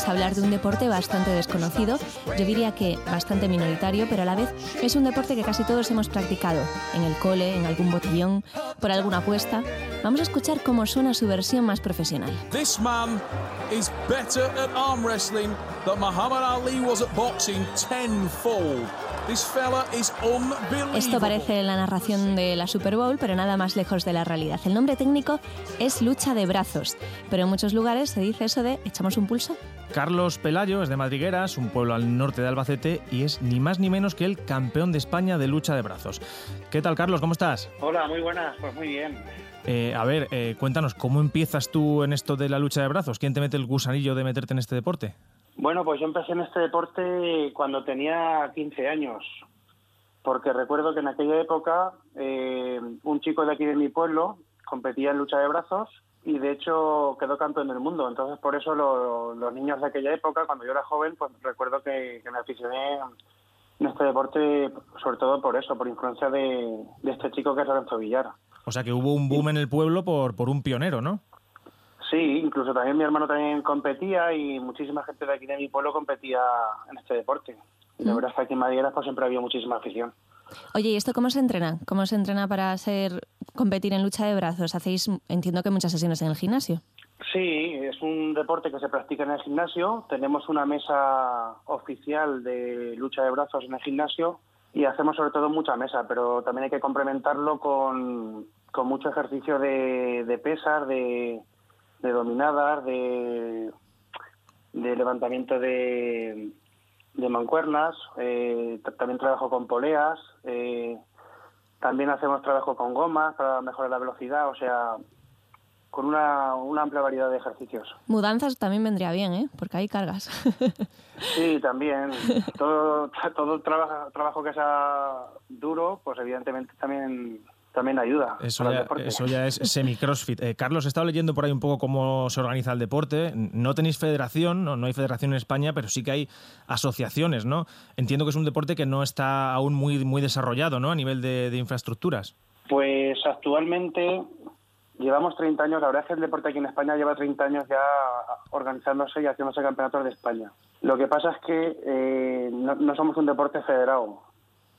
Vamos a hablar de un deporte bastante desconocido, yo diría que bastante minoritario, pero a la vez es un deporte que casi todos hemos practicado, en el cole, en algún botellón, por alguna apuesta. Vamos a escuchar cómo suena su versión más profesional. This man is better at arm wrestling than Muhammad Ali was at boxing tenfold. Esto parece la narración de la Super Bowl, pero nada más lejos de la realidad. El nombre técnico es lucha de brazos, pero en muchos lugares se dice eso de echamos un pulso. Carlos Pelayo es de Madrigueras, un pueblo al norte de Albacete, y es ni más ni menos que el campeón de España de lucha de brazos. ¿Qué tal, Carlos? ¿Cómo estás? Hola, muy buenas, pues muy bien. Eh, a ver, eh, cuéntanos, ¿cómo empiezas tú en esto de la lucha de brazos? ¿Quién te mete el gusanillo de meterte en este deporte? Bueno, pues yo empecé en este deporte cuando tenía 15 años, porque recuerdo que en aquella época eh, un chico de aquí de mi pueblo competía en lucha de brazos y de hecho quedó campeón del mundo. Entonces por eso lo- los niños de aquella época, cuando yo era joven, pues recuerdo que, me aficioné en este deporte, sobre todo por eso, por influencia de, de este chico que es Lorenzo Villar. O sea, que hubo un boom en el pueblo por, por un pionero, ¿no? Sí, incluso también mi hermano también competía y muchísima gente de aquí de mi pueblo competía en este deporte. Y la verdad es que aquí en Madrid pues siempre había muchísima afición. Oye, ¿y esto cómo se entrena? ¿Cómo se entrena para ser competir en lucha de brazos? Hacéis, entiendo que muchas sesiones en el gimnasio. Sí, es un deporte que se practica en el gimnasio. Tenemos una mesa oficial de lucha de brazos en el gimnasio y hacemos sobre todo mucha mesa, pero también hay que complementarlo con, con mucho ejercicio de, de pesas, de, de dominadas, de, de levantamiento de, de mancuernas. eh, también trabajo con poleas. eh, también hacemos trabajo con gomas para mejorar la velocidad. O sea, con una, una amplia variedad de ejercicios. Mudanzas también vendría bien, ¿eh? Porque hay cargas. Sí, también. Todo, todo trabajo, trabajo que sea duro, pues evidentemente también, también ayuda. Eso ya, deporte. eso ya es semi-crossfit. Eh, Carlos, he estado leyendo por ahí un poco cómo se organiza el deporte. No tenéis federación, no, no hay federación en España, pero sí que hay asociaciones, ¿no? Entiendo que es un deporte que no está aún muy, muy desarrollado, ¿no? A nivel de, de infraestructuras. Pues actualmente llevamos 30 años, la verdad es que el deporte aquí en España lleva 30 años ya organizándose y haciéndose campeonatos de España. Lo que pasa es que eh, no, no somos un deporte federado.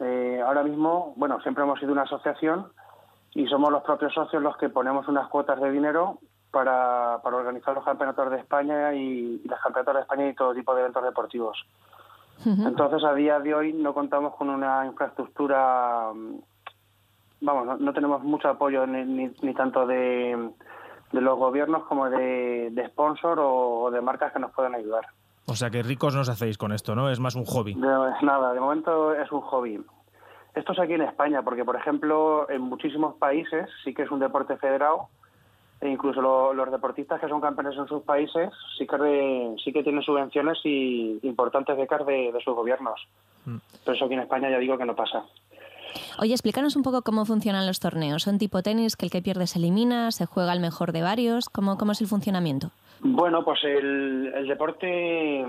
Eh, ahora mismo, bueno, siempre hemos sido una asociación y somos los propios socios los que ponemos unas cuotas de dinero para, para organizar los campeonatos de España y, y las campeonatos de España y todo tipo de eventos deportivos. Entonces, a día de hoy no contamos con una infraestructura, mm, vamos, no, no tenemos mucho apoyo ni, ni, ni tanto de, de los gobiernos como de, de sponsor o, o de marcas que nos puedan ayudar. O sea que ricos no os hacéis con esto, ¿no? Es más un hobby. Nada, de momento es un hobby. Esto es aquí en España, porque por ejemplo en muchísimos países sí que es un deporte federado e incluso lo- los deportistas que son campeones en sus países sí que re- sí que tienen subvenciones y importantes becas de, de sus gobiernos. Pero eso aquí en España ya digo que no pasa. Oye, explícanos un poco cómo funcionan los torneos. ¿Son tipo tenis, que el que pierde se elimina? ¿Se juega el mejor de varios? ¿Cómo, cómo es el funcionamiento? Bueno, pues el, el deporte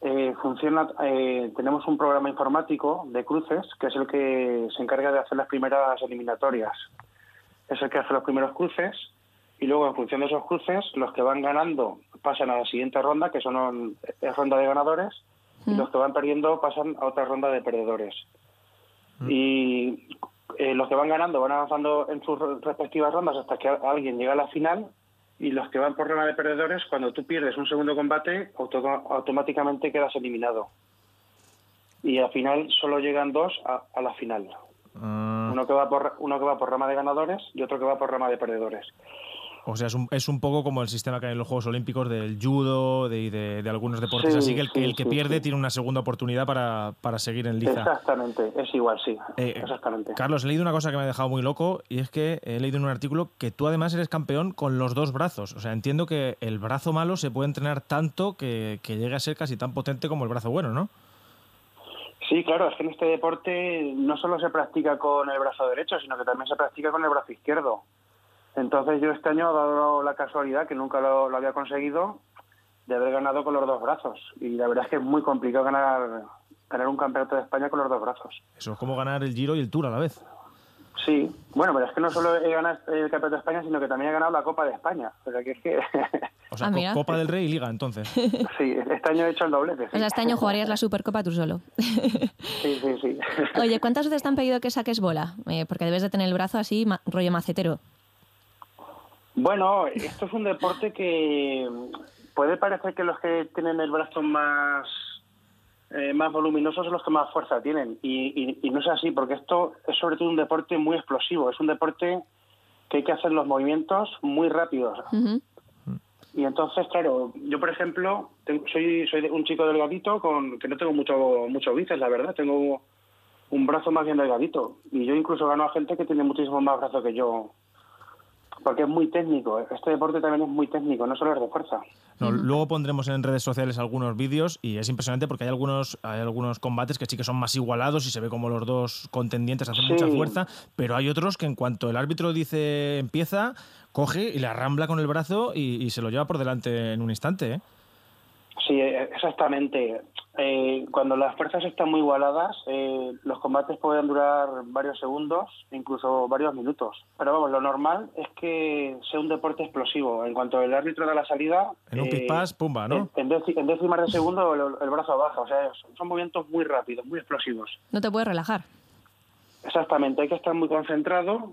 eh, funciona. eh, tenemos un programa informático de cruces que es el que se encarga de hacer las primeras eliminatorias. Es el que hace los primeros cruces y luego en función de esos cruces los que van ganando pasan a la siguiente ronda que son es ronda de ganadores y los que van perdiendo pasan a otra ronda de perdedores. Y eh, los que van ganando van avanzando en sus respectivas rondas hasta que alguien llega a la final y los que van por ronda de perdedores, cuando tú pierdes un segundo combate, auto- automáticamente quedas eliminado. Y al final solo llegan dos a, a la final. Ah, Uno que, va por, uno que va por rama de ganadores y otro que va por rama de perdedores. O sea, es un, es un poco como el sistema que hay en los Juegos Olímpicos del judo de, y de, de algunos deportes. Sí, Así que el, que sí, el que sí, pierde tiene una segunda oportunidad para, para seguir en liza. Exactamente, es igual, sí. Eh, Exactamente. Carlos, he leído una cosa que me ha dejado muy loco y es que he leído en un artículo que tú además eres campeón con los dos brazos. O sea, entiendo que el brazo malo se puede entrenar tanto que, que llegue a ser casi tan potente como el brazo bueno, ¿no? Sí, claro, es que en este deporte no solo se practica con el brazo derecho, sino que también se practica con el brazo izquierdo. Entonces yo este año he dado la casualidad, que nunca lo, lo había conseguido, de haber ganado con los dos brazos. Y la verdad es que es muy complicado ganar, ganar un campeonato de España con los dos brazos. Eso es como ganar el Giro y el Tour a la vez. Sí, bueno, pero es que no solo he ganado el campeonato de España, sino que también he ganado la Copa de España. O sea que es que... O sea, Ah. Copa del Rey y Liga, entonces. sí, este año he hecho el doblete. O sí. sea, este año jugarías la Supercopa tú solo. Sí, sí, sí. Oye, ¿cuántas veces te han pedido que saques bola? Eh, porque debes de tener el brazo así, ma- rollo macetero. Bueno, esto es un deporte que puede parecer que los que tienen el brazo más eh, más voluminoso son los que más fuerza tienen. Y, y- y no es así porque esto es sobre todo un deporte muy explosivo, es un deporte que hay que hacer los movimientos muy rápidos. Y entonces claro, yo por ejemplo soy soy un chico delgadito con que no tengo mucho mucho bíceps, la verdad, tengo un brazo más bien delgadito. Y yo incluso gano a gente que tiene muchísimo más brazo que yo porque es muy técnico. Este deporte también es muy técnico, no solo es de fuerza. No, Luego pondremos en redes sociales algunos vídeos y es impresionante porque hay algunos, hay algunos combates que sí que son más igualados y se ve como los dos contendientes hacen Sí. mucha fuerza, pero hay otros que en cuanto el árbitro dice empieza, coge y le arrambla con el brazo y, y se lo lleva por delante en un instante. ¿eh? Sí, eh, exactamente. Eh, cuando las fuerzas están muy igualadas, eh, los combates pueden durar varios segundos, incluso varios minutos. Pero vamos, lo normal es que sea un deporte explosivo. En cuanto el árbitro da la salida... En un eh, pispás, pumba, ¿no? En, en déci- en décimas de segundo el, el brazo baja. O sea, son, son movimientos muy rápidos, muy explosivos. No te puedes relajar. Exactamente, hay que estar muy concentrado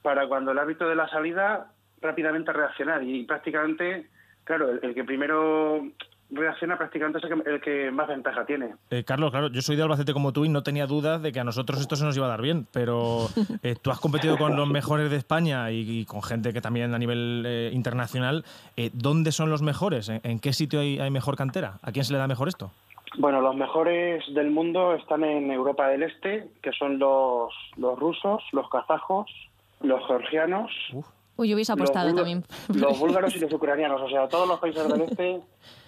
para cuando el árbitro de la salida rápidamente reaccionar y prácticamente, claro, el, el que primero reacciona prácticamente es el que, el que más ventaja tiene. Eh, Carlos, claro, yo soy de Albacete como tú y no tenía dudas de que a nosotros esto se nos iba a dar bien, pero eh, tú has competido con los mejores de España y, y con gente que también a nivel eh, internacional. Eh, ¿Dónde son los mejores? ¿En, en qué sitio hay, hay mejor cantera? ¿A quién se le da mejor esto? Bueno, los mejores del mundo están en Europa del Este, que son los, los rusos, los kazajos, los georgianos, Uy, yo hubiese los, apostado búlgaros- también. los búlgaros y los ucranianos. O sea, todos los países del Este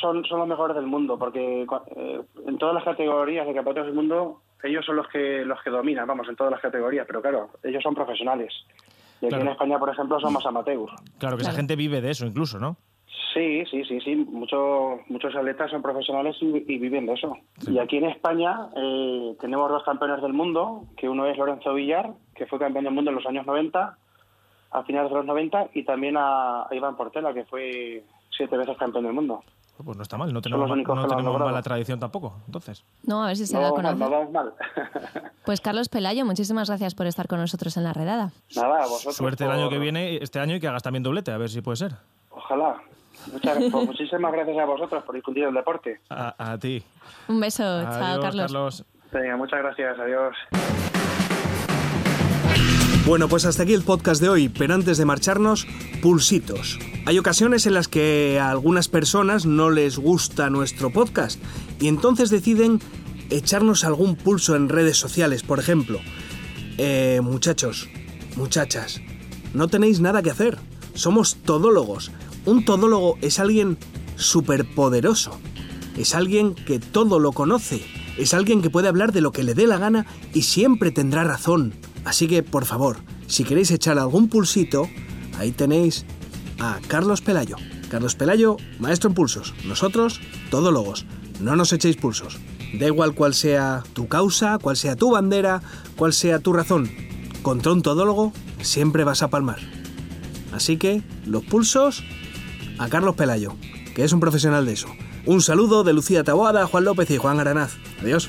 son, son los mejores del mundo, porque eh, en todas las categorías de campeonatos del mundo, ellos son los que los que dominan, vamos, en todas las categorías, pero claro, ellos son profesionales. Y aquí Claro. en España, por ejemplo, somos amateurs. Claro que esa gente vive de eso incluso, ¿no? Sí, sí, sí, sí. Muchos muchos atletas son profesionales y, y viven de eso. Y aquí en España eh, tenemos dos campeones del mundo, que uno es Lorenzo Villar, que fue campeón del mundo en los años 90, a finales de los 90, y también a, a Iván Portela, que fue siete veces campeón del mundo. Pues no está mal, no tenemos, no tenemos mala tradición tampoco, entonces. No, a ver si se No da a vamos mal, conocer. no vamos mal. Pues Carlos Pelayo, muchísimas gracias por estar con nosotros en la redada. Nada, a vosotros. Suerte el año que viene, este año, y que hagas también doblete, a ver si puede ser. Ojalá. Muchas, pues muchísimas gracias a vosotros por difundir el deporte. A, a ti. Un beso, Adiós, chao Carlos. Carlos. Venga, muchas gracias. Adiós. Bueno, pues hasta aquí el podcast de hoy, pero antes de marcharnos, pulsitos. Hay ocasiones en las que a algunas personas no les gusta nuestro podcast y entonces deciden echarnos algún pulso en redes sociales, por ejemplo. Eh, muchachos, muchachas, no tenéis nada que hacer. Somos todólogos. Un todólogo es alguien superpoderoso. Es alguien que todo lo conoce. Es alguien que puede hablar de lo que le dé la gana y siempre tendrá razón. Así que, por favor, si queréis echar algún pulsito, ahí tenéis a Carlos Pelayo. Carlos Pelayo, maestro en pulsos. Nosotros, todólogos. No nos echéis pulsos. Da igual cuál sea tu causa, cuál sea tu bandera, cuál sea tu razón. Contra un todólogo siempre vas a palmar. Así que, los pulsos a Carlos Pelayo, que es un profesional de eso. Un saludo de Lucía Taboada, Juan López y Juan Aranaz. Adiós.